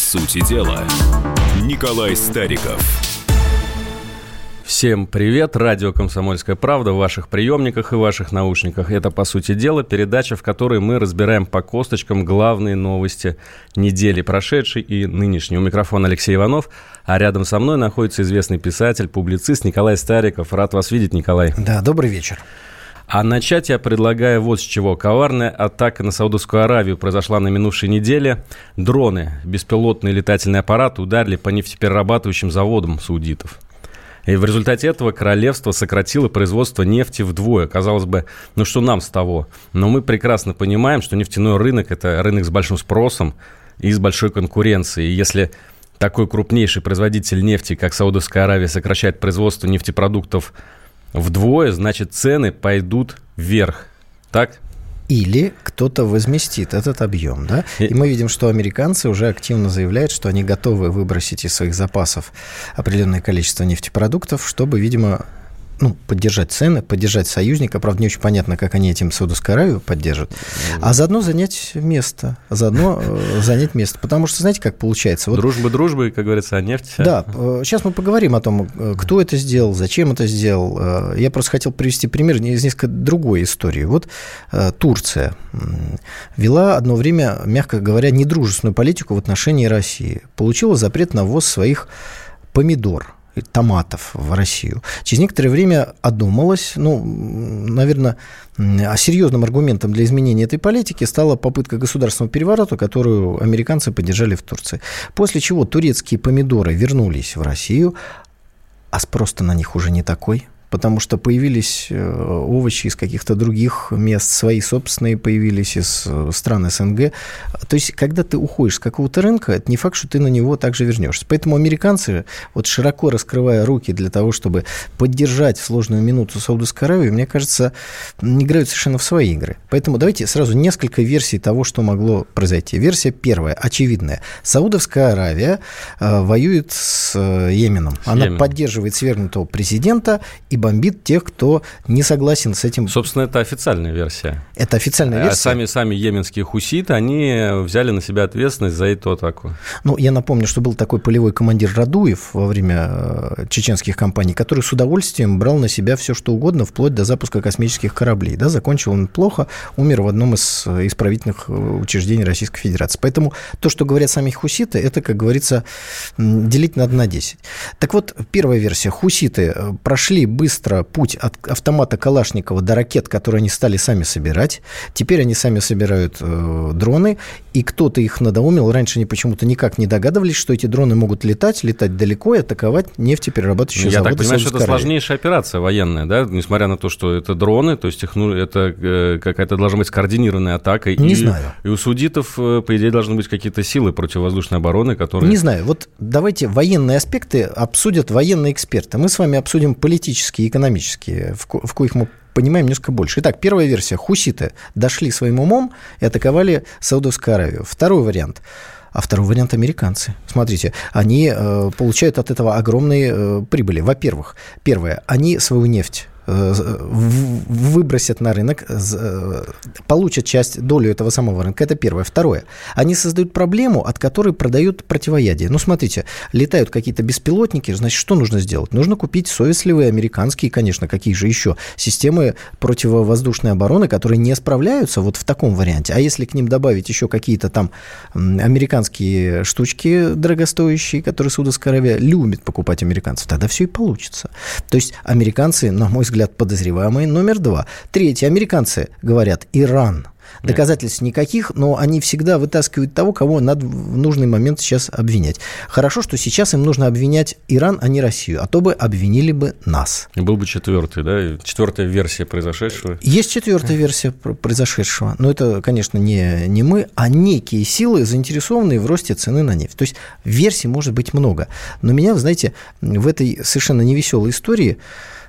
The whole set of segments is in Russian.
сути дела, Николай Стариков. Всем привет! Радио «Комсомольская правда» в ваших приемниках и ваших наушниках. Это, по сути дела, передача, в которой мы разбираем по косточкам главные новости недели прошедшей и нынешней. У микрофона Алексей Иванов, а рядом со мной находится известный писатель, публицист Николай Стариков. Рад вас видеть, Николай. Да, добрый вечер. А начать я предлагаю вот с чего. Коварная атака на Саудовскую Аравию произошла на минувшей неделе. Дроны, беспилотные летательные аппараты ударили по нефтеперерабатывающим заводам саудитов. И в результате этого королевство сократило производство нефти вдвое. Казалось бы, ну что нам с того? Но мы прекрасно понимаем, что нефтяной рынок – это рынок с большим спросом и с большой конкуренцией. И если такой крупнейший производитель нефти, как Саудовская Аравия, сокращает производство нефтепродуктов вдвое, значит, цены пойдут вверх. Так? или кто-то возместит этот объем. Да? И мы видим, что американцы уже активно заявляют, что они готовы выбросить из своих запасов определенное количество нефтепродуктов, чтобы, видимо, ну, поддержать цены, поддержать союзника. Правда, не очень понятно, как они этим Саудовскую Аравию поддержат. А заодно занять место. Заодно э, занять место. Потому что, знаете, как получается? Вот, дружба дружбы, как говорится, а нефть... Да. Сейчас мы поговорим о том, э, кто это сделал, зачем это сделал. Э, я просто хотел привести пример из несколько другой истории. Вот Турция вела одно время, мягко говоря, недружественную политику в отношении России. Получила запрет на ввоз своих помидор – томатов в Россию. Через некоторое время одумалась, ну, наверное, а серьезным аргументом для изменения этой политики стала попытка государственного переворота, которую американцы поддержали в Турции. После чего турецкие помидоры вернулись в Россию, а спрос на них уже не такой – потому что появились э, овощи из каких-то других мест, свои собственные появились из э, стран СНГ. То есть, когда ты уходишь с какого-то рынка, это не факт, что ты на него также вернешься. Поэтому американцы, вот широко раскрывая руки для того, чтобы поддержать в сложную минуту Саудовской Аравии, мне кажется, играют совершенно в свои игры. Поэтому давайте сразу несколько версий того, что могло произойти. Версия первая, очевидная. Саудовская Аравия э, воюет с Йеменом. С Она Йеменом. поддерживает свергнутого президента и бомбит тех, кто не согласен с этим. Собственно, это официальная версия. Это официальная а версия. А сами, сами йеменские хуситы, они взяли на себя ответственность за эту атаку. Ну, я напомню, что был такой полевой командир Радуев во время э, чеченских кампаний, который с удовольствием брал на себя все, что угодно, вплоть до запуска космических кораблей. Да, закончил он плохо, умер в одном из э, исправительных э, учреждений Российской Федерации. Поэтому то, что говорят сами хуситы, это, как говорится, делить надо на 10. Так вот, первая версия. Хуситы прошли быстро быстро путь от автомата Калашникова до ракет, которые они стали сами собирать. Теперь они сами собирают э, дроны, и кто-то их надоумил. Раньше они почему-то никак не догадывались, что эти дроны могут летать, летать далеко и атаковать нефтеперерабатывающие Я заводы. Я так понимаю, что это сложнейшая операция военная, да? Несмотря на то, что это дроны, то есть их, ну, это э, какая-то должна быть скоординированная атака. Не и, знаю. И у судитов, э, по идее, должны быть какие-то силы противовоздушной обороны, которые... Не знаю. Вот давайте военные аспекты обсудят военные эксперты. Мы с вами обсудим политические политические и экономические, в, ко- в коих мы понимаем несколько больше. Итак, первая версия. Хуситы дошли своим умом и атаковали Саудовскую Аравию. Второй вариант. А второй вариант американцы. Смотрите, они э, получают от этого огромные э, прибыли. Во-первых, первое, они свою нефть выбросят на рынок, э, получат часть, долю этого самого рынка. Это первое. Второе. Они создают проблему, от которой продают противоядие. Ну, смотрите, летают какие-то беспилотники, значит, что нужно сделать? Нужно купить совестливые американские, конечно, какие же еще, системы противовоздушной обороны, которые не справляются вот в таком варианте. А если к ним добавить еще какие-то там американские штучки дорогостоящие, которые Саудовская Аравия любит покупать американцев, тогда все и получится. То есть американцы, на мой взгляд, взгляд, подозреваемые номер два. Третье. Американцы говорят Иран. Доказательств никаких, но они всегда вытаскивают того, кого надо в нужный момент сейчас обвинять. Хорошо, что сейчас им нужно обвинять Иран, а не Россию, а то бы обвинили бы нас. И был бы четвертый, да? Четвертая версия произошедшего. Есть четвертая версия произошедшего, но это, конечно, не, не мы, а некие силы, заинтересованные в росте цены на нефть. То есть версий может быть много. Но меня, вы знаете, в этой совершенно невеселой истории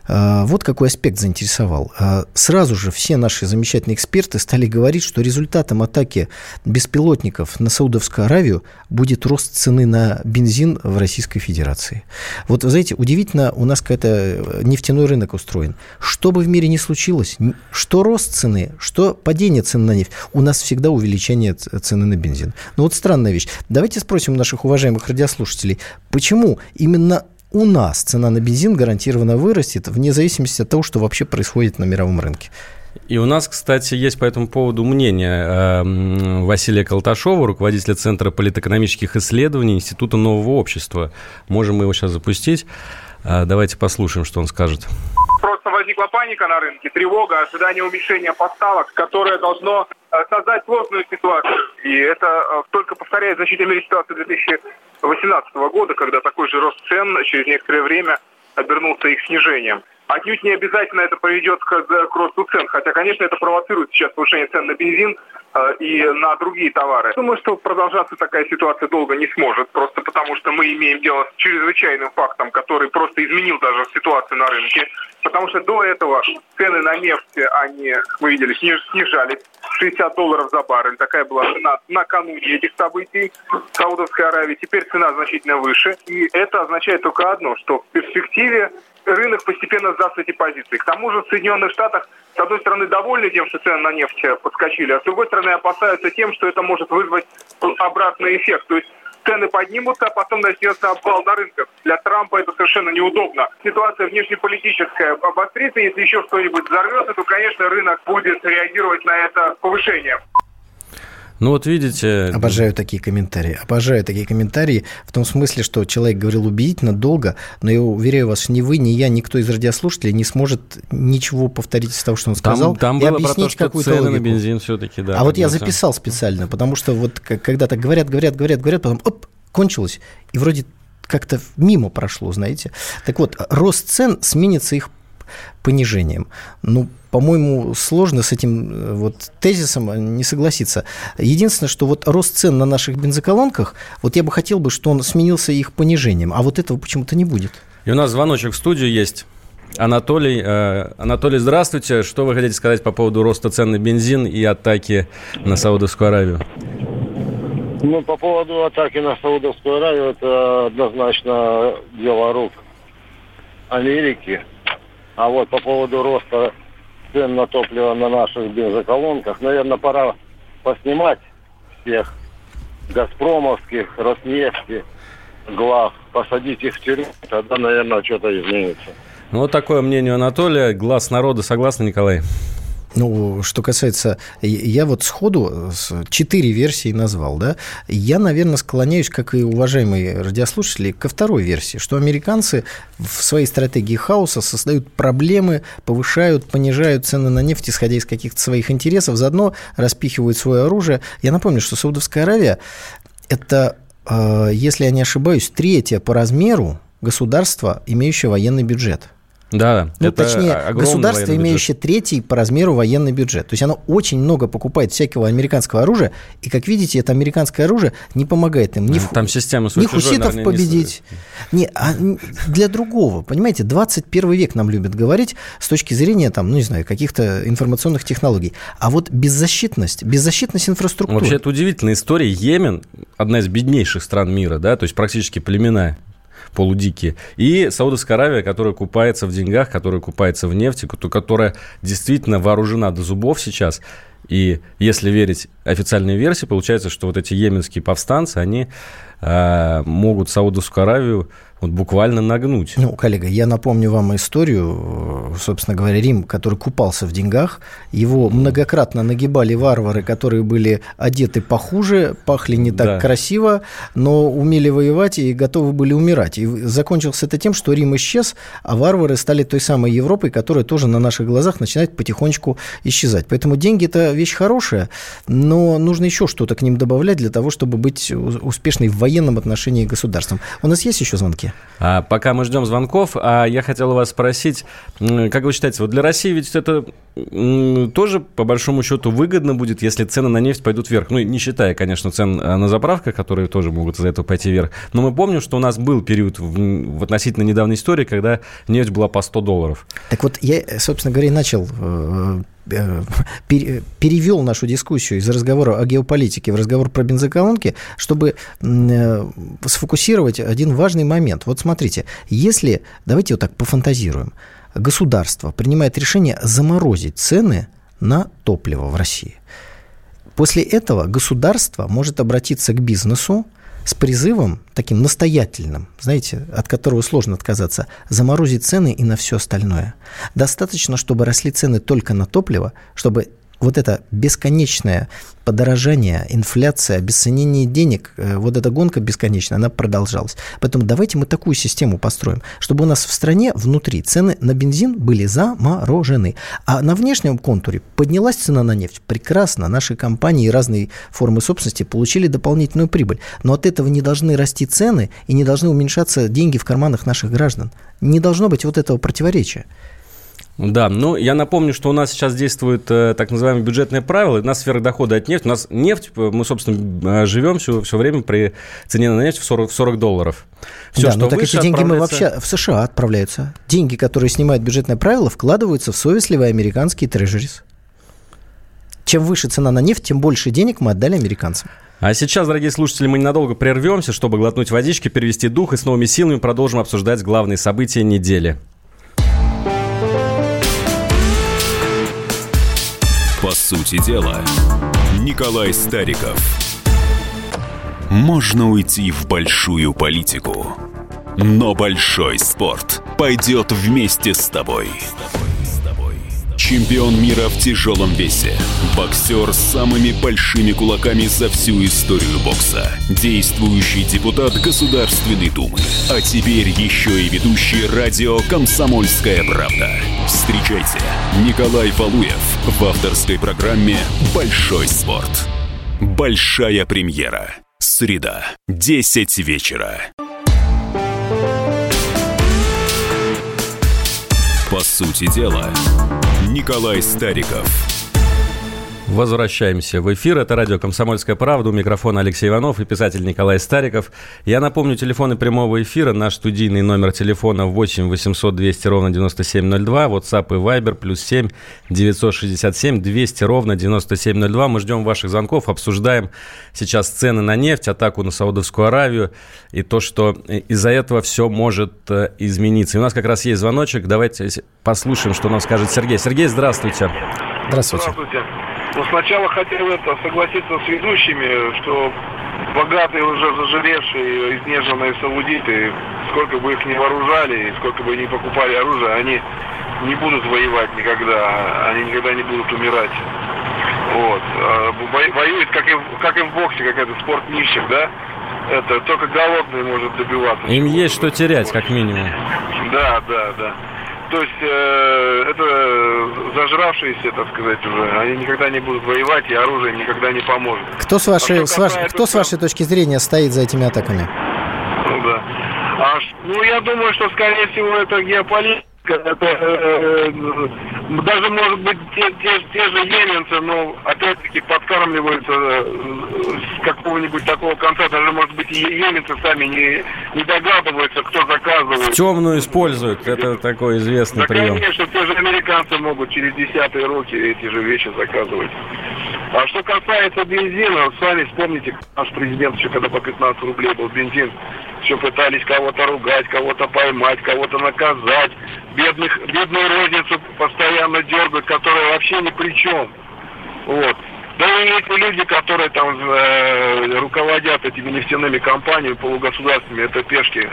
вот какой аспект заинтересовал. А, сразу же все наши замечательные эксперты стали говорить, что результатом атаки беспилотников на Саудовскую Аравию будет рост цены на бензин в Российской Федерации. Вот, вы знаете, удивительно, у нас какой-то э, нефтяной рынок устроен. Что бы в мире ни случилось, что рост цены, что падение цены на нефть, у нас всегда увеличение цены на бензин. Ну вот странная вещь. Давайте спросим наших уважаемых радиослушателей, почему именно у нас цена на бензин гарантированно вырастет, вне зависимости от того, что вообще происходит на мировом рынке. И у нас, кстати, есть по этому поводу мнение э, Василия Колташова, руководителя Центра политэкономических исследований Института нового общества. Можем мы его сейчас запустить. Э, давайте послушаем, что он скажет. Просто возникла паника на рынке, тревога, ожидание уменьшения поставок, которое должно э, создать сложную ситуацию. И это только повторяет мере ситуацию 2018 года, когда такой же рост цен через некоторое время обернулся их снижением. Отнюдь не обязательно это приведет к, к росту цен, хотя, конечно, это провоцирует сейчас повышение цен на бензин э, и на другие товары. Думаю, что продолжаться такая ситуация долго не сможет, просто потому что мы имеем дело с чрезвычайным фактом, который просто изменил даже ситуацию на рынке, потому что до этого цены на нефть, они, вы видели, снижались. 60 долларов за баррель. Такая была цена накануне этих событий в Саудовской Аравии. Теперь цена значительно выше. И это означает только одно, что в перспективе рынок постепенно сдаст эти позиции. К тому же в Соединенных Штатах, с одной стороны, довольны тем, что цены на нефть подскочили, а с другой стороны, опасаются тем, что это может вызвать обратный эффект. То есть цены поднимутся, а потом начнется обвал на рынках. Для Трампа это совершенно неудобно. Ситуация внешнеполитическая обострится, если еще что-нибудь взорвется, то, конечно, рынок будет реагировать на это повышение. Ну вот видите... Обожаю такие комментарии. Обожаю такие комментарии в том смысле, что человек говорил убедительно долго, но я уверяю вас, ни вы, ни я, никто из радиослушателей не сможет ничего повторить из того, что он сказал, там, там и было объяснить какую-то цены логику. на бензин все-таки, да. А вот я записал специально, потому что вот когда так говорят, говорят, говорят, говорят, потом оп, кончилось, и вроде как-то мимо прошло, знаете. Так вот, рост цен сменится их понижением. Ну, по-моему, сложно с этим э, вот тезисом не согласиться. Единственное, что вот рост цен на наших бензоколонках, вот я бы хотел бы, что он сменился их понижением, а вот этого почему-то не будет. И у нас звоночек в студию есть. Анатолий, э, Анатолий, здравствуйте. Что вы хотите сказать по поводу роста цен на бензин и атаки на Саудовскую Аравию? Ну, по поводу атаки на Саудовскую Аравию, это однозначно дело рук Америки. А вот по поводу роста цен на топливо на наших бензоколонках, наверное, пора поснимать всех газпромовских, Роснефти, глав, посадить их в тюрьму, тогда, наверное, что-то изменится. Ну, вот такое мнение Анатолия. Глаз народа. Согласны, Николай? Ну, что касается... Я вот сходу четыре версии назвал, да? Я, наверное, склоняюсь, как и уважаемые радиослушатели, ко второй версии, что американцы в своей стратегии хаоса создают проблемы, повышают, понижают цены на нефть, исходя из каких-то своих интересов, заодно распихивают свое оружие. Я напомню, что Саудовская Аравия – это, э, если я не ошибаюсь, третье по размеру государство, имеющее военный бюджет – да, ну, это точнее, государство, имеющее третий по размеру военный бюджет. То есть оно очень много покупает всякого американского оружия, и, как видите, это американское оружие не помогает им ни, ну, Там система ни хуситов наверное, победить. Не, а для другого, понимаете, 21 век нам любят говорить с точки зрения, там, ну, не знаю, каких-то информационных технологий. А вот беззащитность, беззащитность инфраструктуры. Вообще, это удивительная история. Йемен, одна из беднейших стран мира, да, то есть практически племенная полудикие. И Саудовская Аравия, которая купается в деньгах, которая купается в нефти, которая действительно вооружена до зубов сейчас. И если верить официальной версии, получается, что вот эти йеменские повстанцы, они э, могут Саудовскую Аравию вот буквально нагнуть. Ну, коллега, я напомню вам историю, собственно говоря, Рим, который купался в деньгах, его многократно нагибали варвары, которые были одеты похуже, пахли не так да. красиво, но умели воевать и готовы были умирать. И закончился это тем, что Рим исчез, а варвары стали той самой Европой, которая тоже на наших глазах начинает потихонечку исчезать. Поэтому деньги – это вещь хорошая, но нужно еще что-то к ним добавлять для того, чтобы быть успешной в военном отношении государством. У нас есть еще звонки? А, пока мы ждем звонков, а я хотел у вас спросить, как вы считаете, вот для России ведь это тоже, по большому счету, выгодно будет, если цены на нефть пойдут вверх. Ну, не считая, конечно, цен э, на заправках, которые тоже могут из-за этого пойти вверх. Но мы помним, что у нас был период в, в относительно недавней истории, когда нефть была по 100 долларов. Так вот, я, собственно говоря, и начал э, э, перевел нашу дискуссию из разговора о геополитике в разговор про бензоколонки, чтобы сфокусировать один важный момент. Вот смотрите, если, давайте вот так пофантазируем, государство принимает решение заморозить цены на топливо в России. После этого государство может обратиться к бизнесу с призывом таким настоятельным, знаете, от которого сложно отказаться, заморозить цены и на все остальное. Достаточно, чтобы росли цены только на топливо, чтобы вот это бесконечное подорожание, инфляция, обесценение денег, э, вот эта гонка бесконечная, она продолжалась. Поэтому давайте мы такую систему построим, чтобы у нас в стране внутри цены на бензин были заморожены. А на внешнем контуре поднялась цена на нефть. Прекрасно. Наши компании и разные формы собственности получили дополнительную прибыль. Но от этого не должны расти цены и не должны уменьшаться деньги в карманах наших граждан. Не должно быть вот этого противоречия. Да, ну я напомню, что у нас сейчас действует э, так называемое бюджетное правило. У нас сфера дохода от нефти. У нас нефть, э, мы, собственно, э, живем все, все время при цене на нефть в 40, 40 долларов. Все, да, что но так эти деньги мы вообще в США отправляются. Деньги, которые снимают бюджетное правило, вкладываются в совестливые американские трежерис. Чем выше цена на нефть, тем больше денег мы отдали американцам. А сейчас, дорогие слушатели, мы ненадолго прервемся, чтобы глотнуть водички, перевести дух и с новыми силами продолжим обсуждать главные события недели. По сути дела, Николай Стариков. Можно уйти в большую политику, но большой спорт пойдет вместе с тобой. Чемпион мира в тяжелом весе. Боксер с самыми большими кулаками за всю историю бокса. Действующий депутат Государственной Думы. А теперь еще и ведущий радио «Комсомольская правда». Встречайте, Николай Валуев в авторской программе «Большой спорт». Большая премьера. Среда, 10 вечера. По сути дела, Николай Стариков. Возвращаемся в эфир. Это радио «Комсомольская правда». У микрофона Алексей Иванов и писатель Николай Стариков. Я напомню, телефоны прямого эфира. Наш студийный номер телефона 8 800 200 ровно 9702. WhatsApp и Viber плюс 7 967 200 ровно 9702. Мы ждем ваших звонков. Обсуждаем сейчас цены на нефть, атаку на Саудовскую Аравию и то, что из-за этого все может э, измениться. И у нас как раз есть звоночек. Давайте послушаем, что нам скажет Сергей. Сергей, здравствуйте. Здравствуйте. Здравствуйте. Но сначала хотел это согласиться с ведущими, что богатые уже зажиревшие, изнеженные саудиты, сколько бы их ни вооружали и сколько бы ни покупали оружие, они не будут воевать никогда, они никогда не будут умирать. Вот. А воюет, как и, как и в боксе, как это спорт нищих, да? Это только голодный может добиваться. Им есть что терять, как минимум. Да, да, да. То есть э, это зажравшиеся, так сказать, уже, они никогда не будут воевать, и оружие никогда не поможет. Кто с вашей, а с ваш, кто с вашей точки зрения стоит за этими атаками? Ну да. А, ну я думаю, что скорее всего это геополитика это, э, э, даже может быть те, те, те же еменцы, но опять-таки подкармливаются э, с какого-нибудь такого конца, даже может быть еменцы сами не, не догадываются, кто заказывает. В темную используют, это такой известный да, прием. конечно, те же американцы могут через десятые руки эти же вещи заказывать. А что касается бензина, сами вспомните, наш президент еще когда по 15 рублей был бензин, все пытались кого-то ругать, кого-то поймать, кого-то наказать. Бедных, бедную розницу постоянно дергают, которая вообще ни при чем. Вот. Да и эти люди, которые там э, руководят этими нефтяными компаниями полугосударственными, это пешки.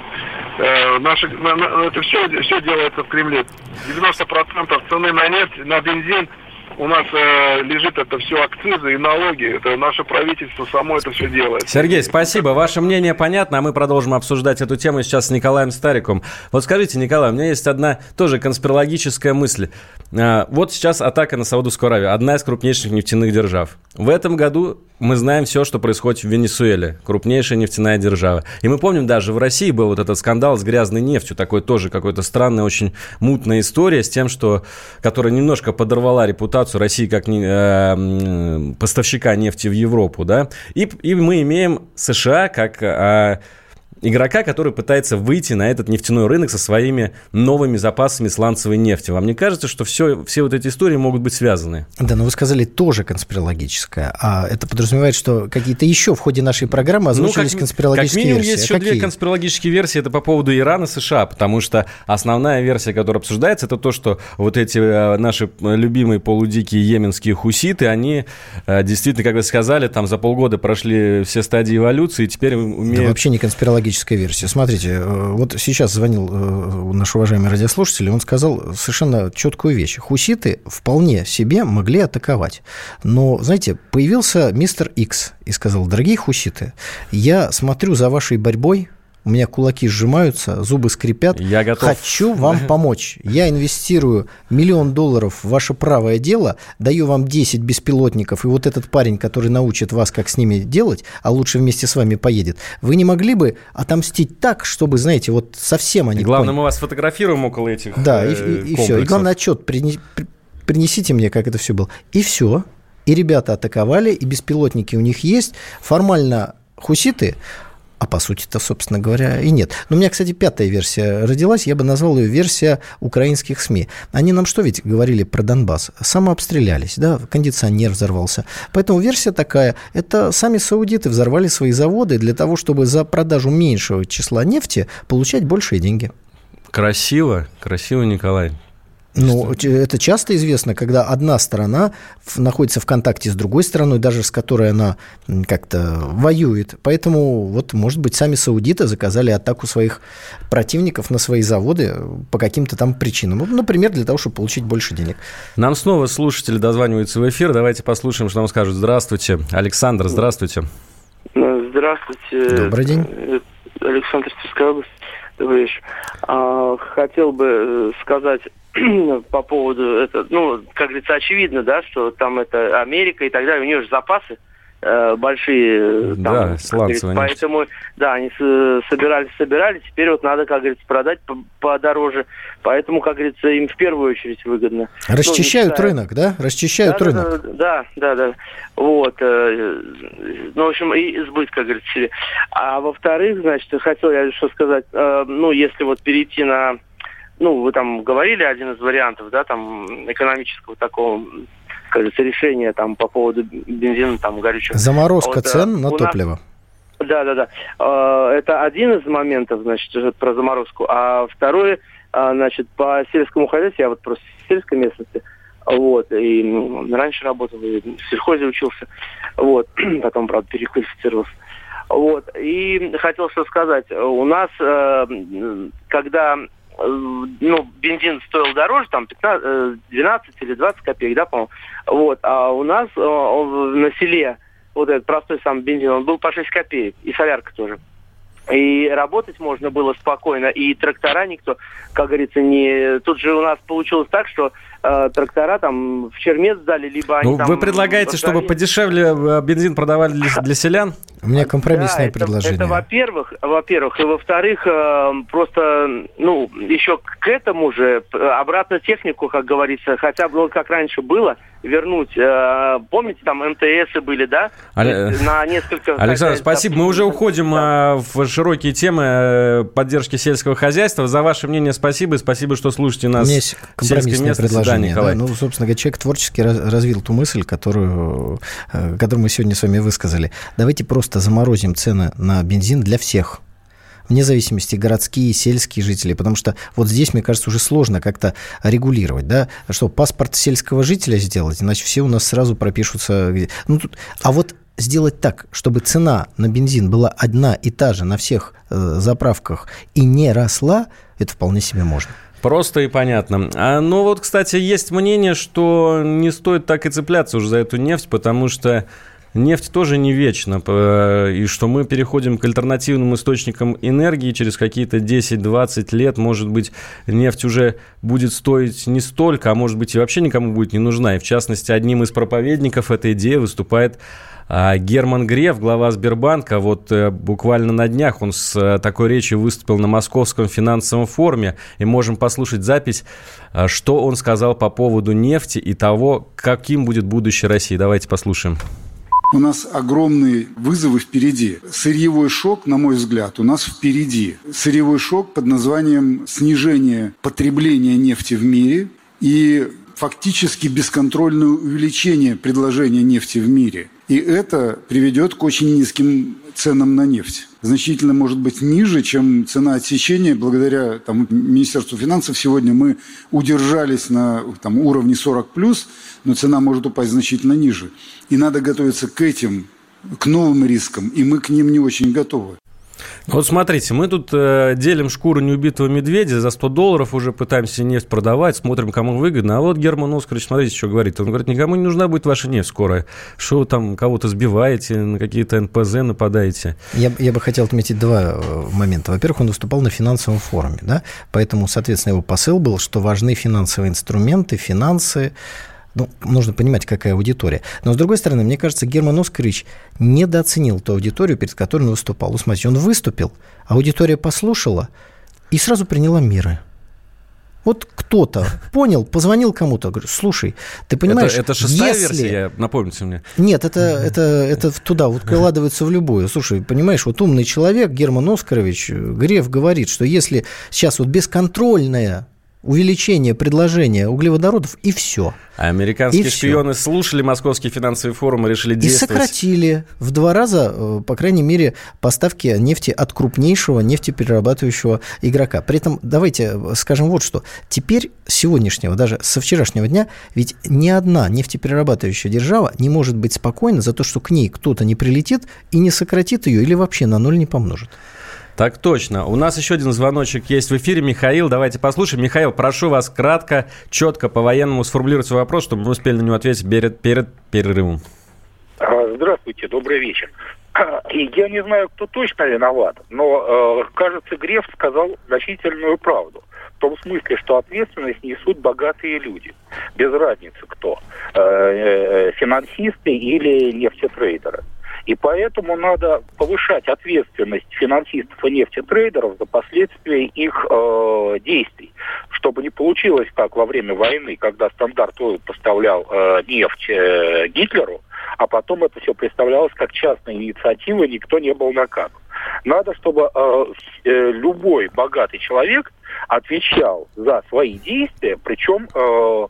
Э, наши, на, на, это все, все делается в Кремле. 90% цены на нефть, на бензин – у нас э, лежит это все акцизы и налоги. Это наше правительство само это все делает. Сергей, спасибо. Ваше мнение понятно, а мы продолжим обсуждать эту тему сейчас с Николаем Стариком. Вот скажите, Николай, у меня есть одна тоже конспирологическая мысль. А, вот сейчас атака на Саудовскую Аравию, одна из крупнейших нефтяных держав. В этом году мы знаем все, что происходит в Венесуэле, крупнейшая нефтяная держава. И мы помним, даже в России был вот этот скандал с грязной нефтью, такой тоже какой-то странная, очень мутная история с тем, что, которая немножко подорвала репутацию России как э, поставщика нефти в Европу, да. И, и мы имеем США как э, игрока, который пытается выйти на этот нефтяной рынок со своими новыми запасами сланцевой нефти. Вам не кажется, что все, все вот эти истории могут быть связаны? Да, но вы сказали тоже конспирологическое. А это подразумевает, что какие-то еще в ходе нашей программы озвучились ну, как, конспирологические как минимум версии. есть а еще какие? две конспирологические версии. Это по поводу Ирана и США, потому что основная версия, которая обсуждается, это то, что вот эти э, наши любимые полудикие йеменские хуситы, они э, действительно, как вы сказали, там за полгода прошли все стадии эволюции, и теперь умеют... Да вообще не конспирологические технологическая версия. Смотрите, э, вот сейчас звонил э, наш уважаемый радиослушатель, и он сказал совершенно четкую вещь. Хуситы вполне себе могли атаковать. Но, знаете, появился мистер Икс и сказал, дорогие хуситы, я смотрю за вашей борьбой, у меня кулаки сжимаются, зубы скрипят. Я готов. Хочу вам помочь. Я инвестирую миллион долларов в ваше правое дело, даю вам 10 беспилотников, и вот этот парень, который научит вас, как с ними делать, а лучше вместе с вами поедет, вы не могли бы отомстить так, чтобы, знаете, вот совсем они... И главное, поняли. мы вас фотографируем около этих Да, и, и, и все. И главное, отчет принесите мне, как это все было. И все. И ребята атаковали, и беспилотники у них есть. Формально хуситы а по сути-то, собственно говоря, и нет. Но у меня, кстати, пятая версия родилась, я бы назвал ее версия украинских СМИ. Они нам что ведь говорили про Донбасс? Самообстрелялись, да, кондиционер взорвался. Поэтому версия такая, это сами саудиты взорвали свои заводы для того, чтобы за продажу меньшего числа нефти получать большие деньги. Красиво, красиво, Николай. Ну, это часто известно, когда одна сторона находится в контакте с другой стороной, даже с которой она как-то воюет. Поэтому, вот, может быть, сами саудиты заказали атаку своих противников на свои заводы по каким-то там причинам. Ну, например, для того, чтобы получить больше денег. Нам снова слушатели дозваниваются в эфир. Давайте послушаем, что нам скажут. Здравствуйте. Александр, здравствуйте. Здравствуйте. Добрый день. Александр Тверская область. Вечер. А, хотел бы э, сказать по поводу, это, ну, как говорится, очевидно, да, что там это Америка и так далее, у нее же запасы большие. Там, да, сланцевые. Поэтому, да, они собирались, собирали, теперь вот надо, как говорится, продать подороже. Поэтому, как говорится, им в первую очередь выгодно. Расчищают ну, рынок, да? Расчищают да, рынок. Да, да, да, да. Вот. Э, ну, в общем, и сбыт, как говорится. А во-вторых, значит, хотел я что сказать, э, ну, если вот перейти на ну, вы там говорили один из вариантов, да, там экономического такого, кажется, решения там по поводу бензина, там горючего. Заморозка вот, цен на топливо. Да, да, да. Это один из моментов, значит, про заморозку. А второй, а, значит, по сельскому хозяйству, я вот просто в сельской местности, вот, и раньше работал, и в сельхозе учился, вот, потом, правда, переквалифицировался. Вот, и хотел что сказать. У нас, э, когда ну, бензин стоил дороже, там 15, 12 э, или 20 копеек, да, по-моему. Вот. А у нас э, он, на селе вот этот простой сам бензин, он был по 6 копеек. И солярка тоже. И работать можно было спокойно, и трактора никто, как говорится, не... Тут же у нас получилось так, что э, трактора там в чермет сдали, либо они ну, там... Вы предлагаете, чтобы подешевле бензин продавали для, для селян? У меня компромиссное да, предложение. Это, это во-первых, во-первых, и во-вторых, э, просто, ну, еще к этому же обратно технику, как говорится, хотя бы как раньше было, вернуть. Э, помните, там МТС были, да? Але... На несколько. Александр, спасибо. Мы уже уходим да. в широкие темы э, поддержки сельского хозяйства. За ваше мнение спасибо и спасибо, что слушаете нас. Есть компромиссное предложение. Да, ну, собственно говоря, человек творчески развил ту мысль, которую, которую мы сегодня с вами высказали. Давайте просто просто заморозим цены на бензин для всех вне зависимости городские, сельские жители, потому что вот здесь, мне кажется, уже сложно как-то регулировать, да, что паспорт сельского жителя сделать, иначе все у нас сразу пропишутся. Ну, тут... А вот сделать так, чтобы цена на бензин была одна и та же на всех э, заправках и не росла, это вполне себе можно. Просто и понятно. А, ну вот, кстати, есть мнение, что не стоит так и цепляться уже за эту нефть, потому что нефть тоже не вечна, и что мы переходим к альтернативным источникам энергии через какие-то 10-20 лет, может быть, нефть уже будет стоить не столько, а может быть и вообще никому будет не нужна. И в частности, одним из проповедников этой идеи выступает Герман Греф, глава Сбербанка, вот э, буквально на днях он с э, такой речью выступил на Московском финансовом форуме. И можем послушать запись, э, что он сказал по поводу нефти и того, каким будет будущее России. Давайте послушаем. У нас огромные вызовы впереди. Сырьевой шок, на мой взгляд, у нас впереди. Сырьевой шок под названием снижение потребления нефти в мире и фактически бесконтрольное увеличение предложения нефти в мире. И это приведет к очень низким ценам на нефть. Значительно, может быть, ниже, чем цена отсечения. Благодаря там, Министерству финансов сегодня мы удержались на там, уровне 40+, плюс, но цена может упасть значительно ниже. И надо готовиться к этим, к новым рискам, и мы к ним не очень готовы. Вот смотрите, мы тут э, делим шкуру неубитого медведя, за 100 долларов уже пытаемся нефть продавать, смотрим, кому выгодно. А вот Герман Оскарович, смотрите, что говорит. Он говорит, никому не нужна будет ваша нефть скоро. Что вы там кого-то сбиваете, на какие-то НПЗ нападаете? Я, я бы хотел отметить два э, момента. Во-первых, он выступал на финансовом форуме, да? поэтому, соответственно, его посыл был, что важны финансовые инструменты, финансы, ну, нужно понимать, какая аудитория. Но, с другой стороны, мне кажется, Герман Оскарович недооценил ту аудиторию, перед которой он выступал. Ну, смотрите, он выступил, аудитория послушала и сразу приняла меры. Вот кто-то понял, позвонил кому-то, говорю, слушай, ты понимаешь, это, это шестая если... версия, напомните мне. Нет, это, это, это туда вот вкладывается в любую. Слушай, понимаешь, вот умный человек, Герман Оскарович, Греф говорит, что если сейчас вот бесконтрольная увеличение предложения углеводородов и все. А американские и шпионы все. слушали московский финансовый форум и решили действовать. И сократили в два раза, э, по крайней мере, поставки нефти от крупнейшего нефтеперерабатывающего игрока. При этом давайте э, скажем вот что. Теперь с сегодняшнего, даже со вчерашнего дня, ведь ни одна нефтеперерабатывающая держава не может быть спокойна за то, что к ней кто-то не прилетит и не сократит ее или вообще на ноль не помножит. Так точно. У нас еще один звоночек есть в эфире. Михаил, давайте послушаем. Михаил, прошу вас кратко, четко, по-военному сформулировать свой вопрос, чтобы мы успели на него ответить перед, перед перерывом. А, здравствуйте, добрый вечер. И я не знаю, кто точно виноват, но, э, кажется, Греф сказал значительную правду. В том смысле, что ответственность несут богатые люди. Без разницы кто. Э, э, финансисты или нефтетрейдеры. И поэтому надо повышать ответственность финансистов и нефтетрейдеров за последствия их э, действий, чтобы не получилось, как во время войны, когда стандарт поставлял э, нефть э, Гитлеру, а потом это все представлялось как частная инициатива, никто не был наказан. Надо, чтобы э, э, любой богатый человек отвечал за свои действия, причем э,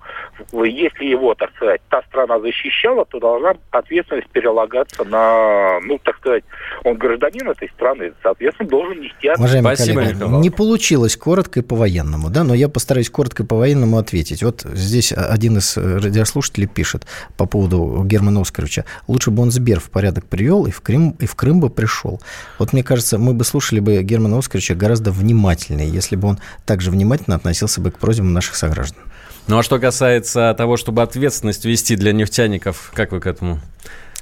если его, так сказать, та страна защищала, то должна ответственность перелагаться на, ну, так сказать, он гражданин этой страны, соответственно, должен нести ответственность. Спасибо, коллеги, не получилось коротко и по-военному, да, но я постараюсь коротко и по-военному ответить. Вот здесь один из радиослушателей пишет по поводу Германа Оскаровича. Лучше бы он Сбер в порядок привел и в Крым, и в Крым бы пришел. Вот мне кажется, мы бы слушали бы Германа Оскаровича гораздо внимательнее, если бы он также внимательно относился бы к просьбам наших сограждан. Ну а что касается того, чтобы ответственность вести для нефтяников, как вы к этому?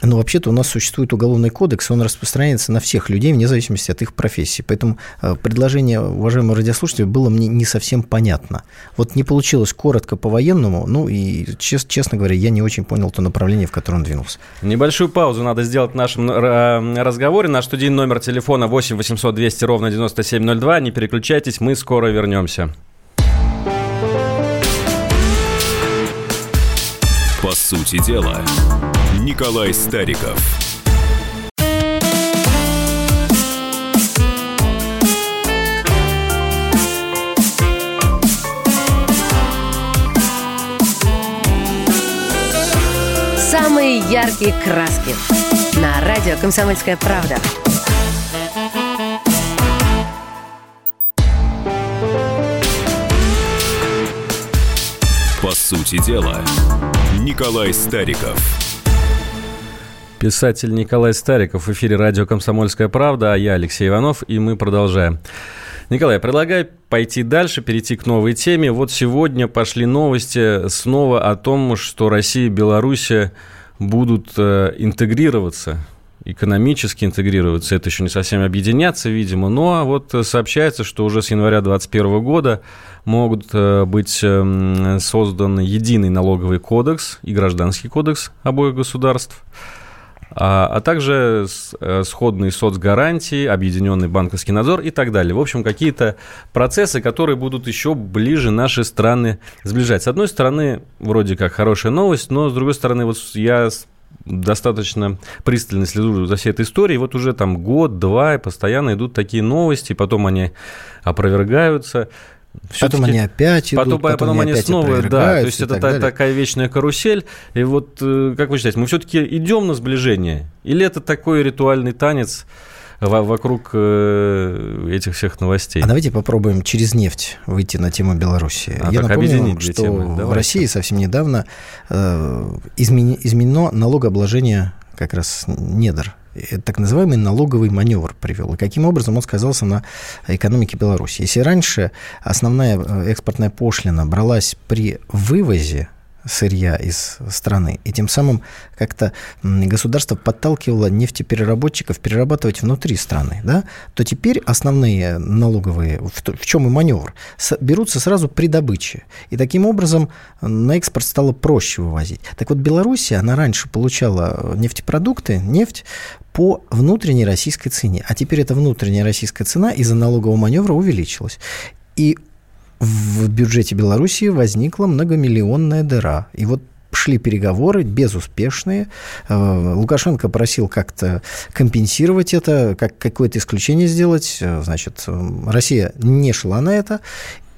Но вообще-то у нас существует уголовный кодекс, он распространяется на всех людей вне зависимости от их профессии. Поэтому э, предложение уважаемого радиослушателя было мне не совсем понятно. Вот не получилось коротко по-военному, ну и, чест, честно говоря, я не очень понял то направление, в которое он двинулся. Небольшую паузу надо сделать в нашем э, разговоре. Наш студийный номер телефона 8 800 200 ровно 9702. Не переключайтесь, мы скоро вернемся. По сути дела. Николай Стариков. Самые яркие краски. На радио «Комсомольская правда». По сути дела, Николай Стариков. Писатель Николай Стариков в эфире радио «Комсомольская правда», а я Алексей Иванов, и мы продолжаем. Николай, предлагаю пойти дальше, перейти к новой теме. Вот сегодня пошли новости снова о том, что Россия и Беларусь будут э, интегрироваться экономически интегрироваться, это еще не совсем объединяться, видимо, но вот сообщается, что уже с января 2021 года могут э, быть эм, создан единый налоговый кодекс и гражданский кодекс обоих государств. А, а также э, сходные соцгарантии, объединенный банковский надзор и так далее. В общем, какие-то процессы, которые будут еще ближе наши страны сближать. С одной стороны, вроде как хорошая новость, но с другой стороны, вот я достаточно пристально слежу за всей этой историей. Вот уже там год-два, постоянно идут такие новости, потом они опровергаются. Потом они опять идут, потом, потом, потом они, они снова, да, то есть это та, такая вечная карусель. И вот, э, как вы считаете, мы все-таки идем на сближение? Или это такой ритуальный танец вокруг э, этих всех новостей? А давайте попробуем через нефть выйти на тему Беларуси. А, Я напомню, что темы. в России совсем недавно э, изменено налогообложение как раз недр так называемый налоговый маневр привел. И каким образом он сказался на экономике Беларуси. Если раньше основная э, экспортная пошлина бралась при вывозе сырья из страны. И тем самым как-то государство подталкивало нефтепереработчиков перерабатывать внутри страны, да, то теперь основные налоговые, в, в чем и маневр, с, берутся сразу при добыче. И таким образом на экспорт стало проще вывозить. Так вот, Белоруссия, она раньше получала нефтепродукты, нефть по внутренней российской цене. А теперь эта внутренняя российская цена из-за налогового маневра увеличилась. И в бюджете Беларуси возникла многомиллионная дыра. И вот шли переговоры безуспешные. Э, Лукашенко просил как-то компенсировать это, как какое-то исключение сделать. Э, значит, э, Россия не шла на это.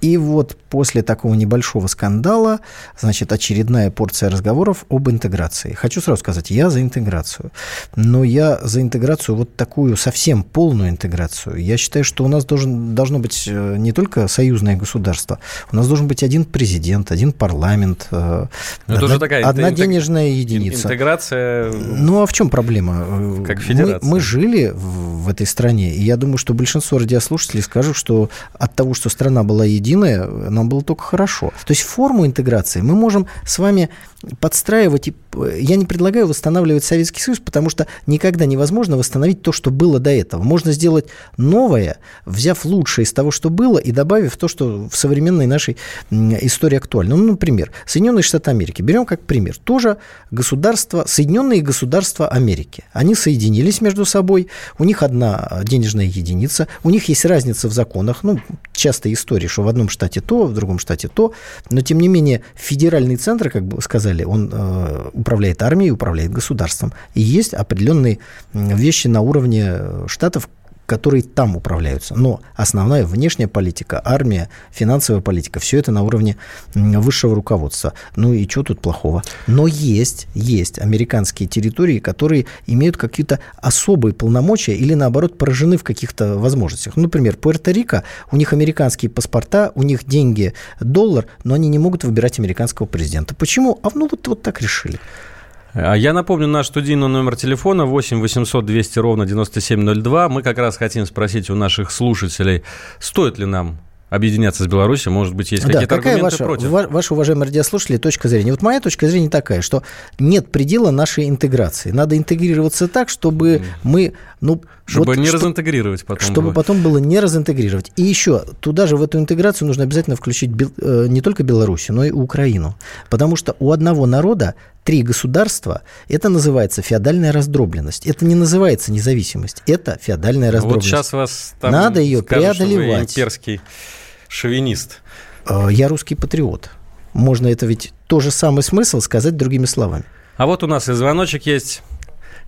И вот после такого небольшого скандала, значит, очередная порция разговоров об интеграции. Хочу сразу сказать, я за интеграцию. Но я за интеграцию, вот такую совсем полную интеграцию. Я считаю, что у нас должен, должно быть э, не только союзное государство, у нас должен быть один президент, один парламент, э, Но одна, тоже такая одна денежная единица. Интеграция... Ну, а в чем проблема? Э, как федерация. Мы, мы жили в, в этой стране, и я думаю, что большинство радиослушателей скажут, что от того, что страна была единой, единое, нам было только хорошо. То есть форму интеграции мы можем с вами подстраивать. Я не предлагаю восстанавливать Советский Союз, потому что никогда невозможно восстановить то, что было до этого. Можно сделать новое, взяв лучшее из того, что было, и добавив то, что в современной нашей истории актуально. Ну, например, Соединенные Штаты Америки. Берем как пример. Тоже государство, Соединенные государства Америки. Они соединились между собой, у них одна денежная единица, у них есть разница в законах. Ну, часто история, что в одном штате то, в другом штате то, но, тем не менее, федеральный центр, как бы сказали, он э, управляет армией, управляет государством. И есть определенные вещи на уровне э, штатов, которые там управляются. Но основная внешняя политика, армия, финансовая политика, все это на уровне высшего руководства. Ну и что тут плохого? Но есть, есть американские территории, которые имеют какие-то особые полномочия или, наоборот, поражены в каких-то возможностях. Ну, например, Пуэрто-Рико, у них американские паспорта, у них деньги доллар, но они не могут выбирать американского президента. Почему? А ну вот, вот так решили. А я напомню наш студийный номер телефона 8 800 200 ровно 9702. Мы как раз хотим спросить у наших слушателей, стоит ли нам объединяться с Беларусью, может быть, есть какие-то какая аргументы ваша, против. Ва- ваша, уважаемые радиослушатели, точка зрения? Вот моя точка зрения такая, что нет предела нашей интеграции. Надо интегрироваться так, чтобы мы... Ну, чтобы вот, не что, разинтегрировать потом. Чтобы было. потом было не разинтегрировать. И еще, туда же в эту интеграцию нужно обязательно включить бел, э, не только Белоруссию, но и Украину. Потому что у одного народа три государства, это называется феодальная раздробленность. Это не называется независимость, это феодальная раздробленность. Вот сейчас вас там Надо ее скажут, преодолевать. Что вы имперский шовинист. Э, я русский патриот. Можно это ведь то же самый смысл сказать другими словами. А вот у нас и звоночек есть.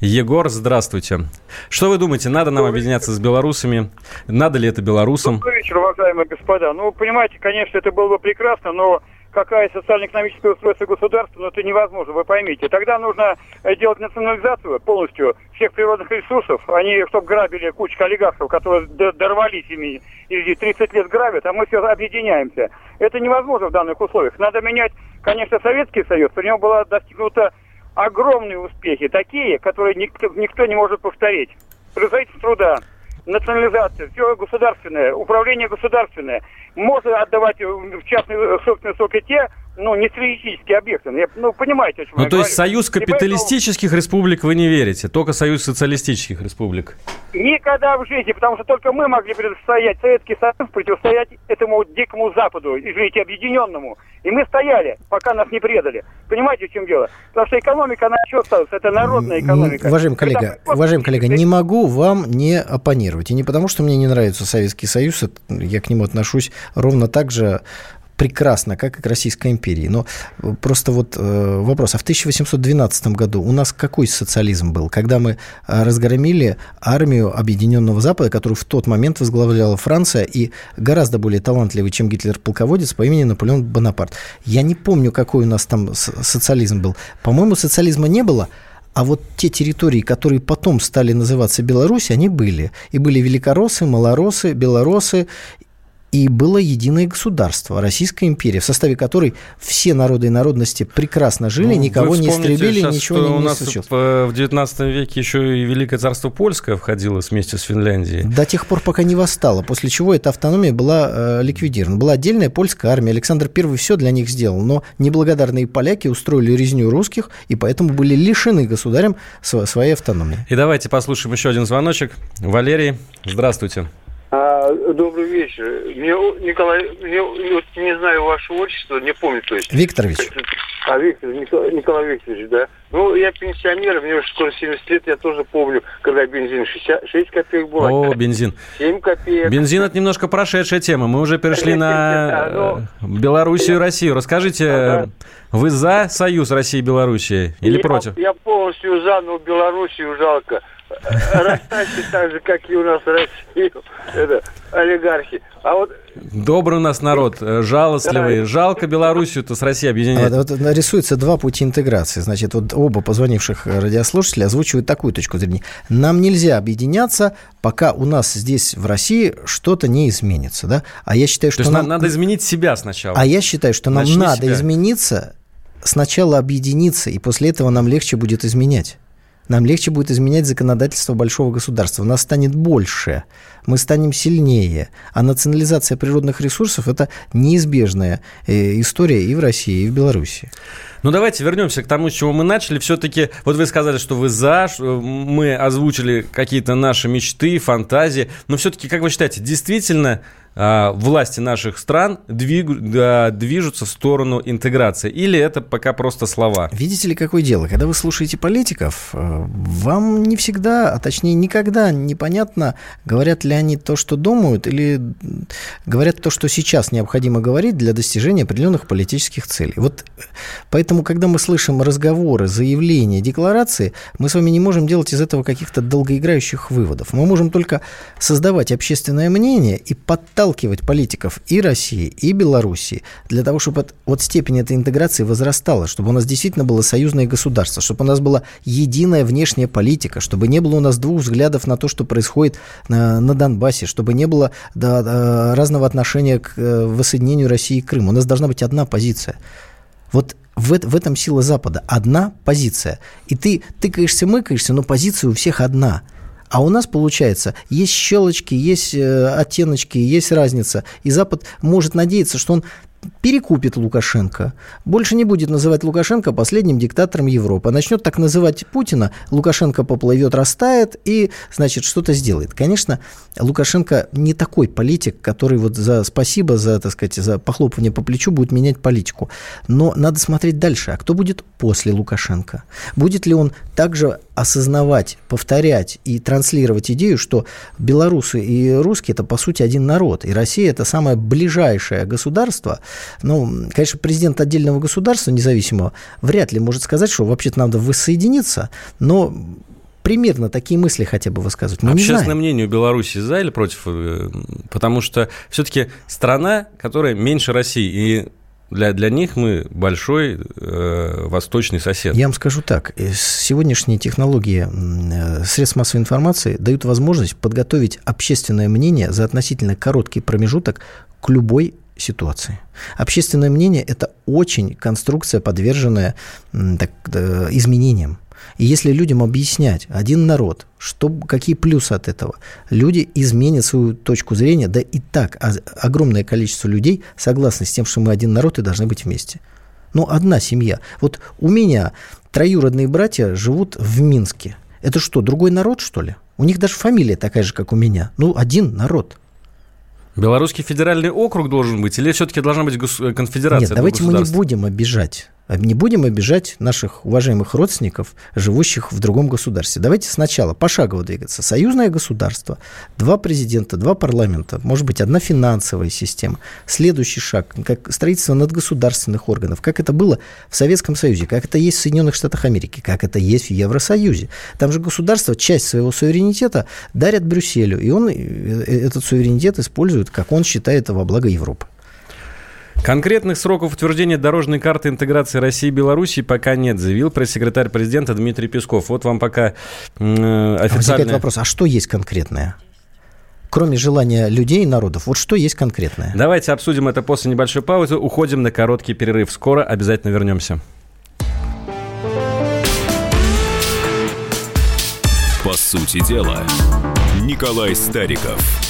Егор, здравствуйте. Что вы думаете, надо нам объединяться с белорусами? Надо ли это белорусам? Добрый вечер, уважаемые господа. Ну, понимаете, конечно, это было бы прекрасно, но какая социально-экономическое устройство государства, но это невозможно, вы поймите. Тогда нужно э, делать национализацию полностью всех природных ресурсов. Они, чтобы грабили кучку олигархов, которые дорвались ими и 30 лет грабят, а мы все объединяемся. Это невозможно в данных условиях. Надо менять, конечно, Советский Союз. При нем была достигнута огромные успехи, такие, которые никто, никто не может повторить. Производительство труда, национализация, все государственное, управление государственное. Можно отдавать в частную собственность только те ну, не социалистические объекты. Я, ну, понимаете, о чем ну, я то говорю. есть союз капиталистических республик вы не верите, только союз социалистических республик? Никогда в жизни, потому что только мы могли противостоять, Советский Союз противостоять этому дикому Западу, извините, объединенному. И мы стояли, пока нас не предали. Понимаете, в чем дело? Потому что экономика, она что осталась? Это народная экономика. Уважаемый коллега, Когда- уважаемый коллега, не могу вам не оппонировать. И не потому, что мне не нравится Советский Союз, я к нему отношусь ровно так же прекрасно, как и к Российской империи. Но э, просто вот э, вопрос, а в 1812 году у нас какой социализм был? Когда мы э, разгромили армию Объединенного Запада, которую в тот момент возглавляла Франция и гораздо более талантливый, чем Гитлер-полководец по имени Наполеон Бонапарт. Я не помню, какой у нас там социализм был. По-моему, социализма не было, а вот те территории, которые потом стали называться Беларусь, они были. И были великороссы, малоросы, белоросы. И было единое государство, Российская империя, в составе которой все народы и народности прекрасно жили, Ну, никого не истребили, сейчас, ничего не, у не нас случилось. в, в 19 веке еще и Великое царство Польское входило вместе с Финляндией. До тех пор, пока не восстало, после чего эта автономия была э, ликвидирована. Была отдельная польская армия, Александр I все для них сделал, но неблагодарные поляки устроили резню русских, и поэтому были лишены государем сво- своей автономии. И давайте послушаем еще один звоночек. Валерий, здравствуйте. А, добрый вечер. Мне Николай, мне, вот не знаю ваше отчество, не помню точно. Викторович. А Виктор, Николай, Николай Викторович, да. Ну, я пенсионер, мне уже скоро 70 лет, я тоже помню, когда бензин 66 копеек был, О, бензин. 7 копеек. Бензин это немножко прошедшая тема. Мы уже перешли на э, Белоруссию и Россию. Расскажите, вы за союз России и Белоруссии или я, против? Я полностью за, но Белоруссию жалко. Расстаться так же, как и у нас Россию, это олигархи. А вот Добрый у нас народ, э, жалостливый. Жалко Белоруссию-то с Россией объединять. А Вот, вот нарисуется два пути интеграции. Значит, вот оба позвонивших радиослушателя озвучивают такую точку зрения. Нам нельзя объединяться, пока у нас здесь, в России, что-то не изменится. Да? А я считаю, То что есть нам... на- надо изменить себя сначала. А я считаю, что нам Начни надо себя. измениться, сначала объединиться, и после этого нам легче будет изменять. Нам легче будет изменять законодательство большого государства. У нас станет больше, мы станем сильнее. А национализация природных ресурсов – это неизбежная э, история и в России, и в Беларуси. Ну, давайте вернемся к тому, с чего мы начали. Все-таки, вот вы сказали, что вы за, что мы озвучили какие-то наши мечты, фантазии. Но все-таки, как вы считаете, действительно власти наших стран движутся в сторону интеграции? Или это пока просто слова? Видите ли, какое дело? Когда вы слушаете политиков, э, вам не всегда, а точнее никогда непонятно, говорят ли они то, что думают, или говорят то, что сейчас необходимо говорить для достижения определенных политических целей. Вот э, поэтому, когда мы слышим разговоры, заявления, декларации, мы с вами не можем делать из этого каких-то долгоиграющих выводов. Мы можем только создавать общественное мнение и подталкивать политиков и России, и Белоруссии для того, чтобы от- вот степень этой интеграции возрастала, чтобы у нас действительно было союзное государство, чтобы у нас была единая внешняя политика, чтобы не было у нас двух взглядов на то, что происходит на, на Донбассе, чтобы не было да, да, разного отношения к э, воссоединению России и Крыма. У нас должна быть одна позиция. Вот в, в этом сила Запада. Одна позиция. И ты тыкаешься, мыкаешься, но позиция у всех одна. А у нас, получается, есть щелочки, есть э, оттеночки, есть разница. И Запад может надеяться, что он перекупит Лукашенко, больше не будет называть Лукашенко последним диктатором Европы, а начнет так называть Путина, Лукашенко поплывет, растает и, значит, что-то сделает. Конечно, Лукашенко не такой политик, который вот за спасибо, за, так сказать, за похлопывание по плечу будет менять политику. Но надо смотреть дальше. А кто будет после Лукашенко? Будет ли он также осознавать, повторять и транслировать идею, что белорусы и русские – это, по сути, один народ, и Россия – это самое ближайшее государство. Ну, конечно, президент отдельного государства независимого вряд ли может сказать, что вообще-то надо воссоединиться, но примерно такие мысли хотя бы высказывать. Мы Общественное мнение у Беларуси за или против? Э, Потому что все-таки страна, которая меньше России, и для, для них мы большой э, восточный сосед. Я вам скажу так. э, Сегодняшние технологии э, средств массовой информации дают возможность подготовить общественное мнение за относительно короткий промежуток к любой ситуации. Общественное мнение – это очень конструкция, подверженная так, э, изменениям. И если людям объяснять, один народ, что, какие плюсы от этого, люди изменят свою точку зрения, да и так огромное количество людей согласны с тем, что мы один народ и должны быть вместе. Ну, одна семья. Вот у меня троюродные братья живут в Минске. Это что, другой народ, что ли? У них даже фамилия такая же, как у меня. Ну, один народ. Белорусский федеральный округ должен быть или все-таки должна быть конфедерация? Нет, давайте мы не будем обижать не будем обижать наших уважаемых родственников, живущих в другом государстве. Давайте сначала пошагово двигаться. Союзное государство, два президента, два парламента, может быть, одна финансовая система. Следующий шаг, как строительство надгосударственных органов, как это было в Советском Союзе, как это есть в Соединенных Штатах Америки, как это есть в Евросоюзе. Там же государство часть своего суверенитета дарят Брюсселю, и он э, этот суверенитет использует, как он считает, во благо Европы. Конкретных сроков утверждения дорожной карты интеграции России и Беларуси пока нет, заявил пресс-секретарь президента Дмитрий Песков. Вот вам пока э, официальный... вопрос, а что есть конкретное? Кроме желания людей и народов, вот что есть конкретное? Давайте обсудим это после небольшой паузы. Уходим на короткий перерыв. Скоро обязательно вернемся. По сути дела, Николай Стариков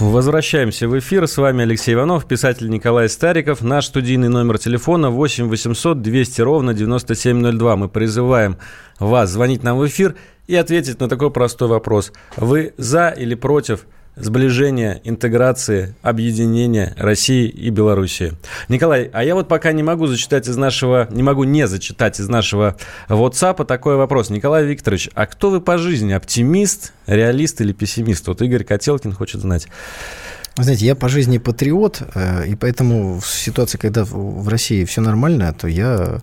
Возвращаемся в эфир. С вами Алексей Иванов, писатель Николай Стариков. Наш студийный номер телефона 8 800 200 ровно 9702. Мы призываем вас звонить нам в эфир и ответить на такой простой вопрос. Вы за или против сближения, интеграции, объединения России и Белоруссии. Николай, а я вот пока не могу зачитать из нашего, не могу не зачитать из нашего WhatsApp такой вопрос. Николай Викторович, а кто вы по жизни? Оптимист, реалист или пессимист? Вот Игорь Котелкин хочет знать. Вы знаете, я по жизни патриот, э, и поэтому в ситуации, когда в России все нормально, то я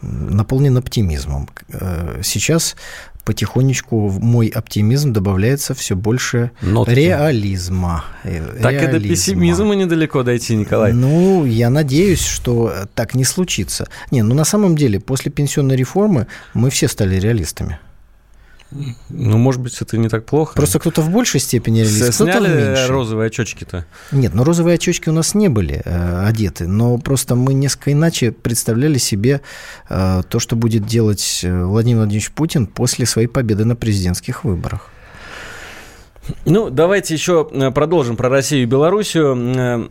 наполнен оптимизмом. Э, сейчас потихонечку в мой оптимизм добавляется все больше Нотки. реализма. Так реализма. и до пессимизма недалеко дойти, Николай. Ну, я надеюсь, что так не случится. Не, ну на самом деле, после пенсионной реформы мы все стали реалистами. Ну, может быть, это не так плохо. Просто кто-то в большей степени реалист, Сняли кто-то в меньшей. розовые очечки-то? Нет, ну розовые очечки у нас не были э, одеты, но просто мы несколько иначе представляли себе э, то, что будет делать э, Владимир Владимирович Путин после своей победы на президентских выборах. Ну, давайте еще э, продолжим про Россию и Белоруссию.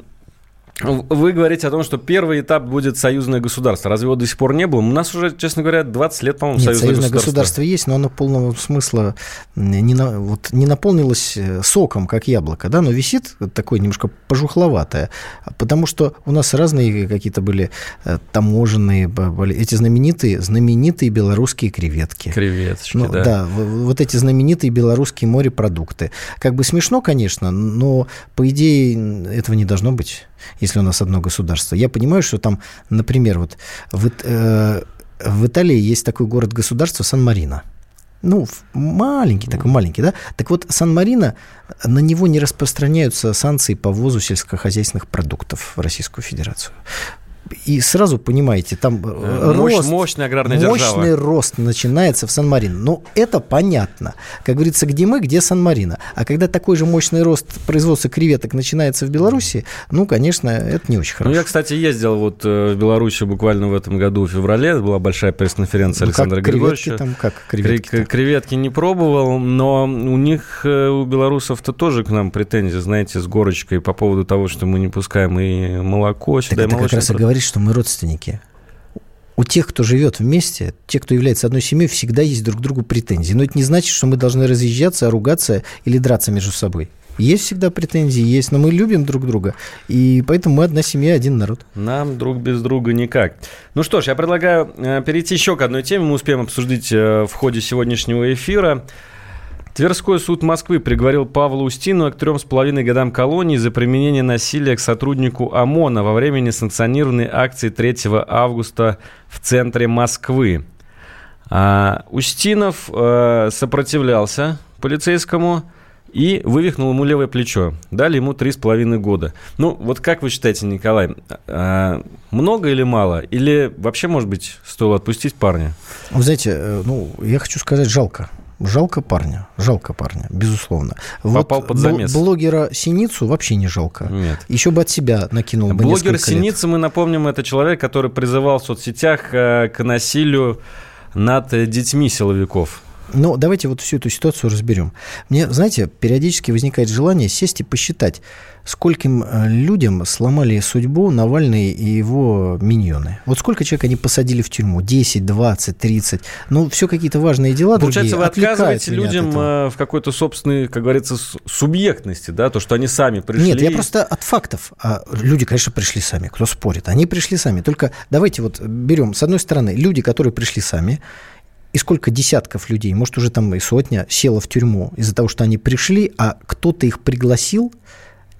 Вы говорите о том, что первый этап будет союзное государство. Разве его до сих пор не было? У нас уже, честно говоря, 20 лет, по-моему, Нет, союзное, союзное государство. государство есть, но оно полного смысла не, на, вот, не наполнилось э, соком, как яблоко, да, но висит такое немножко пожухловатое, потому что у нас разные какие-то были э, таможенные, эти знаменитые, знаменитые белорусские креветки. Креветочки, ну, да. Да, вот эти знаменитые белорусские морепродукты. Как бы смешно, конечно, но по идее этого не должно быть если у нас одно государство. Я понимаю, что там, например, вот в, э, в Италии есть такой город-государство Сан-Марино. Ну, маленький, такой маленький, да? Так вот, Сан-Марино, на него не распространяются санкции по ввозу сельскохозяйственных продуктов в Российскую Федерацию и сразу понимаете, там э, Мощь, рост, мощная аграрная мощный держава. рост начинается в Сан-Марино. Ну, это понятно. Как говорится, где мы, где Сан-Марино. А когда такой же мощный рост производства креветок начинается в Беларуси, ну, конечно, это не очень хорошо. Ну, я, кстати, ездил вот э, в Беларуси буквально в этом году в феврале. Была большая пресс-конференция ну, Александра Григорьевича. Там, как креветки -то? Креветки не пробовал, но у них, э, у белорусов-то тоже к нам претензии, знаете, с горочкой по поводу того, что мы не пускаем и молоко сюда, так и как и говорит, что мы родственники. У тех, кто живет вместе, те, кто является одной семьей, всегда есть друг к другу претензии. Но это не значит, что мы должны разъезжаться, ругаться или драться между собой. Есть всегда претензии, есть, но мы любим друг друга, и поэтому мы одна семья, один народ. Нам друг без друга никак. Ну что ж, я предлагаю э, перейти еще к одной теме, мы успеем обсудить э, в ходе сегодняшнего эфира. Тверской суд Москвы приговорил Павла Устинова к трем с половиной годам колонии за применение насилия к сотруднику ОМОНа во время несанкционированной акции 3 августа в центре Москвы. А Устинов э, сопротивлялся полицейскому и вывихнул ему левое плечо. Дали ему три с половиной года. Ну, вот как вы считаете, Николай, а, много или мало? Или вообще, может быть, стоило отпустить парня? Вы знаете, э, ну, я хочу сказать, жалко. Жалко парня, жалко парня, безусловно. Попал вот под замес. Блогера Синицу вообще не жалко. Нет. Еще бы от себя накинул бы Блогер Синица, лет. мы напомним, это человек, который призывал в соцсетях э, к насилию над э, детьми силовиков. Но давайте вот всю эту ситуацию разберем. Мне, знаете, периодически возникает желание сесть и посчитать, скольким э, людям сломали судьбу Навальный и его миньоны. Вот сколько человек они посадили в тюрьму? 10, 20, 30. Ну, все какие-то важные дела Получается, другие. вы отказываете от людям этого. э, в какой-то собственной, как говорится, субъектности, да, то, что они сами пришли. Нет, я просто от фактов. А люди, конечно, пришли сами. Кто спорит? Они пришли сами. Только давайте вот берем, с одной стороны, люди, которые пришли сами, и сколько десятков людей, может, уже там и сотня, село в тюрьму из-за того, что они пришли, а кто-то их пригласил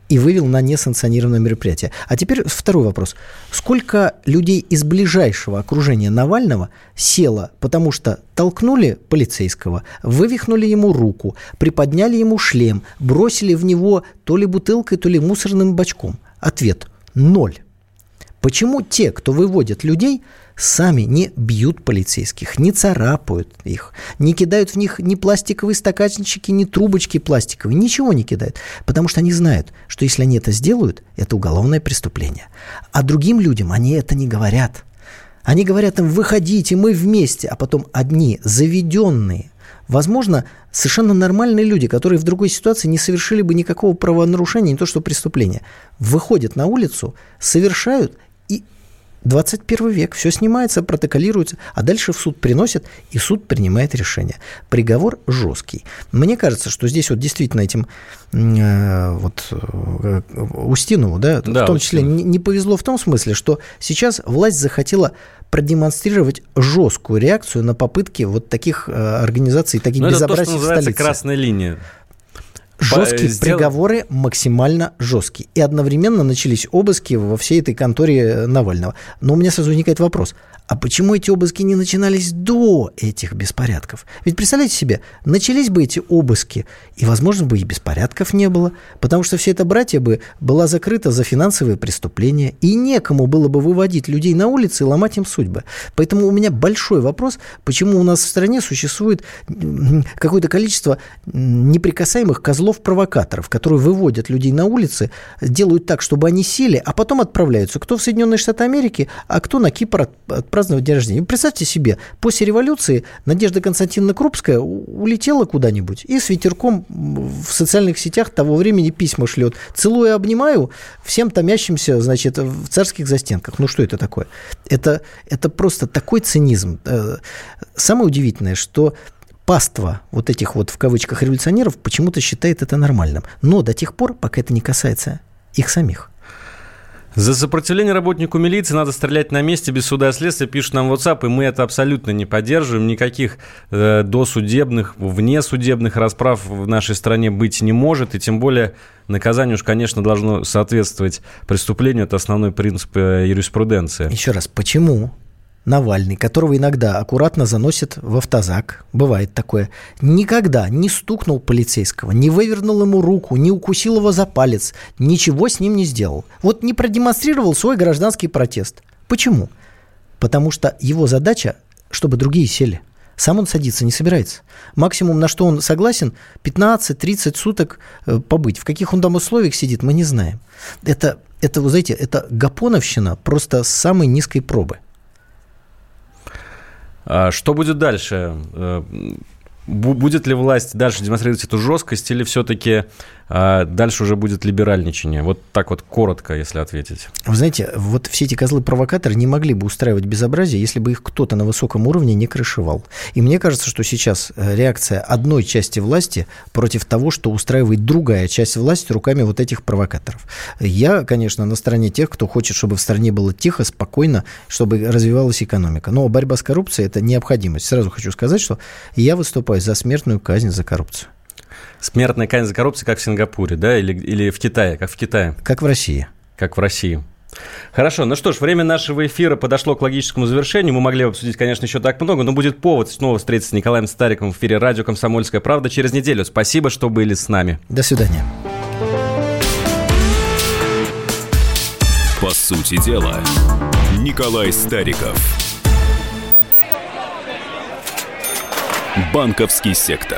и вывел на несанкционированное мероприятие. А теперь второй вопрос. Сколько людей из ближайшего окружения Навального село, потому что толкнули полицейского, вывихнули ему руку, приподняли ему шлем, бросили в него то ли бутылкой, то ли мусорным бачком? Ответ – ноль. Почему те, кто выводят людей, сами не бьют полицейских, не царапают их, не кидают в них ни пластиковые стаканчики, ни трубочки пластиковые, ничего не кидают? Потому что они знают, что если они это сделают, это уголовное преступление. А другим людям они это не говорят. Они говорят им, выходите, мы вместе, а потом одни заведенные, возможно, совершенно нормальные люди, которые в другой ситуации не совершили бы никакого правонарушения, не то что преступления, выходят на улицу, совершают 21 век, все снимается, протоколируется, а дальше в суд приносят, и суд принимает решение. Приговор жесткий. Мне кажется, что здесь вот действительно этим э, вот э, Устинову, да, Да, в том числе не, не повезло в том смысле, что сейчас власть захотела продемонстрировать жесткую реакцию на попытки вот таких э, организаций, таких Ну, это то, безобразий что в называется столице. красная линия. Жесткие По- сдел- приговоры максимально жесткие. И одновременно начались обыски во всей этой конторе э, Навального. Но у меня сразу возникает вопрос. А почему эти обыски не начинались до этих беспорядков? Ведь представляете себе, начались бы эти обыски, и, возможно, бы и беспорядков не было, потому что вся эта братья бы была закрыта за финансовые преступления, и некому было бы выводить людей на улицы и ломать им судьбы. Поэтому у меня большой вопрос, почему у нас в стране существует какое-то количество неприкасаемых козлов-провокаторов, которые выводят людей на улицы, делают так, чтобы они сели, а потом отправляются. Кто в Соединенные Штаты Америки, а кто на Кипр от- отпраздновать день рождения. Представьте себе, после революции Надежда Константиновна Крупская улетела куда-нибудь и с ветерком в социальных сетях того времени письма шлет. Целую и обнимаю всем томящимся, значит, в царских застенках. Ну, что это такое? Это, это просто такой цинизм. Э, Самое удивительное, что паства вот этих вот в кавычках революционеров почему-то считает это нормальным. Но до тех пор, пока это не касается их самих. За сопротивление работнику милиции надо стрелять на месте без суда и следствия, пишут нам в WhatsApp, и мы это абсолютно не поддерживаем. Никаких э, досудебных, внесудебных расправ в нашей стране быть не может, и тем более наказание уж, конечно, должно соответствовать преступлению. Это основной принцип э, юриспруденции. Еще раз, почему Навальный, которого иногда аккуратно заносят в автозак, бывает такое, никогда не стукнул полицейского, не вывернул ему руку, не укусил его за палец, ничего с ним не сделал. Вот не продемонстрировал свой гражданский протест. Почему? Потому что его задача, чтобы другие сели. Сам он садиться не собирается. Максимум, на что он согласен, 15-30 суток э, побыть. В каких он там условиях сидит, мы не знаем. Это, это, вы знаете, это гапоновщина просто с самой низкой пробы. А Что будет дальше? Э, бу- Будет ли власть дальше демонстрировать эту жесткость или все-таки а, дальше уже будет либеральничание? Вот так вот коротко, если ответить. Вы знаете, вот все эти козлы-провокаторы не могли бы устраивать безобразие, если бы их кто-то на высоком уровне не крышевал. И мне кажется, что сейчас э, реакция одной части власти против того, что устраивает другая часть власти руками вот этих провокаторов. Я, конечно, на стороне тех, кто хочет, чтобы в стране было тихо, спокойно, чтобы развивалась экономика. Но борьба с коррупцией – это необходимость. Сразу хочу сказать, что я выступаю за смертную казнь за коррупцию. Смертная казнь за коррупцию, как в Сингапуре, да, или, или в Китае, как в Китае, Как в России. как в России. Хорошо, ну что ж, время нашего эфира подошло к логическому завершению. Мы могли бы обсудить, конечно, еще так много, но будет повод снова встретиться с Николаем Стариковым в эфире радио «Комсомольская правда» через неделю. Спасибо, что были с нами. До свидания. По сути дела, Николай Стариков. Банковский сектор.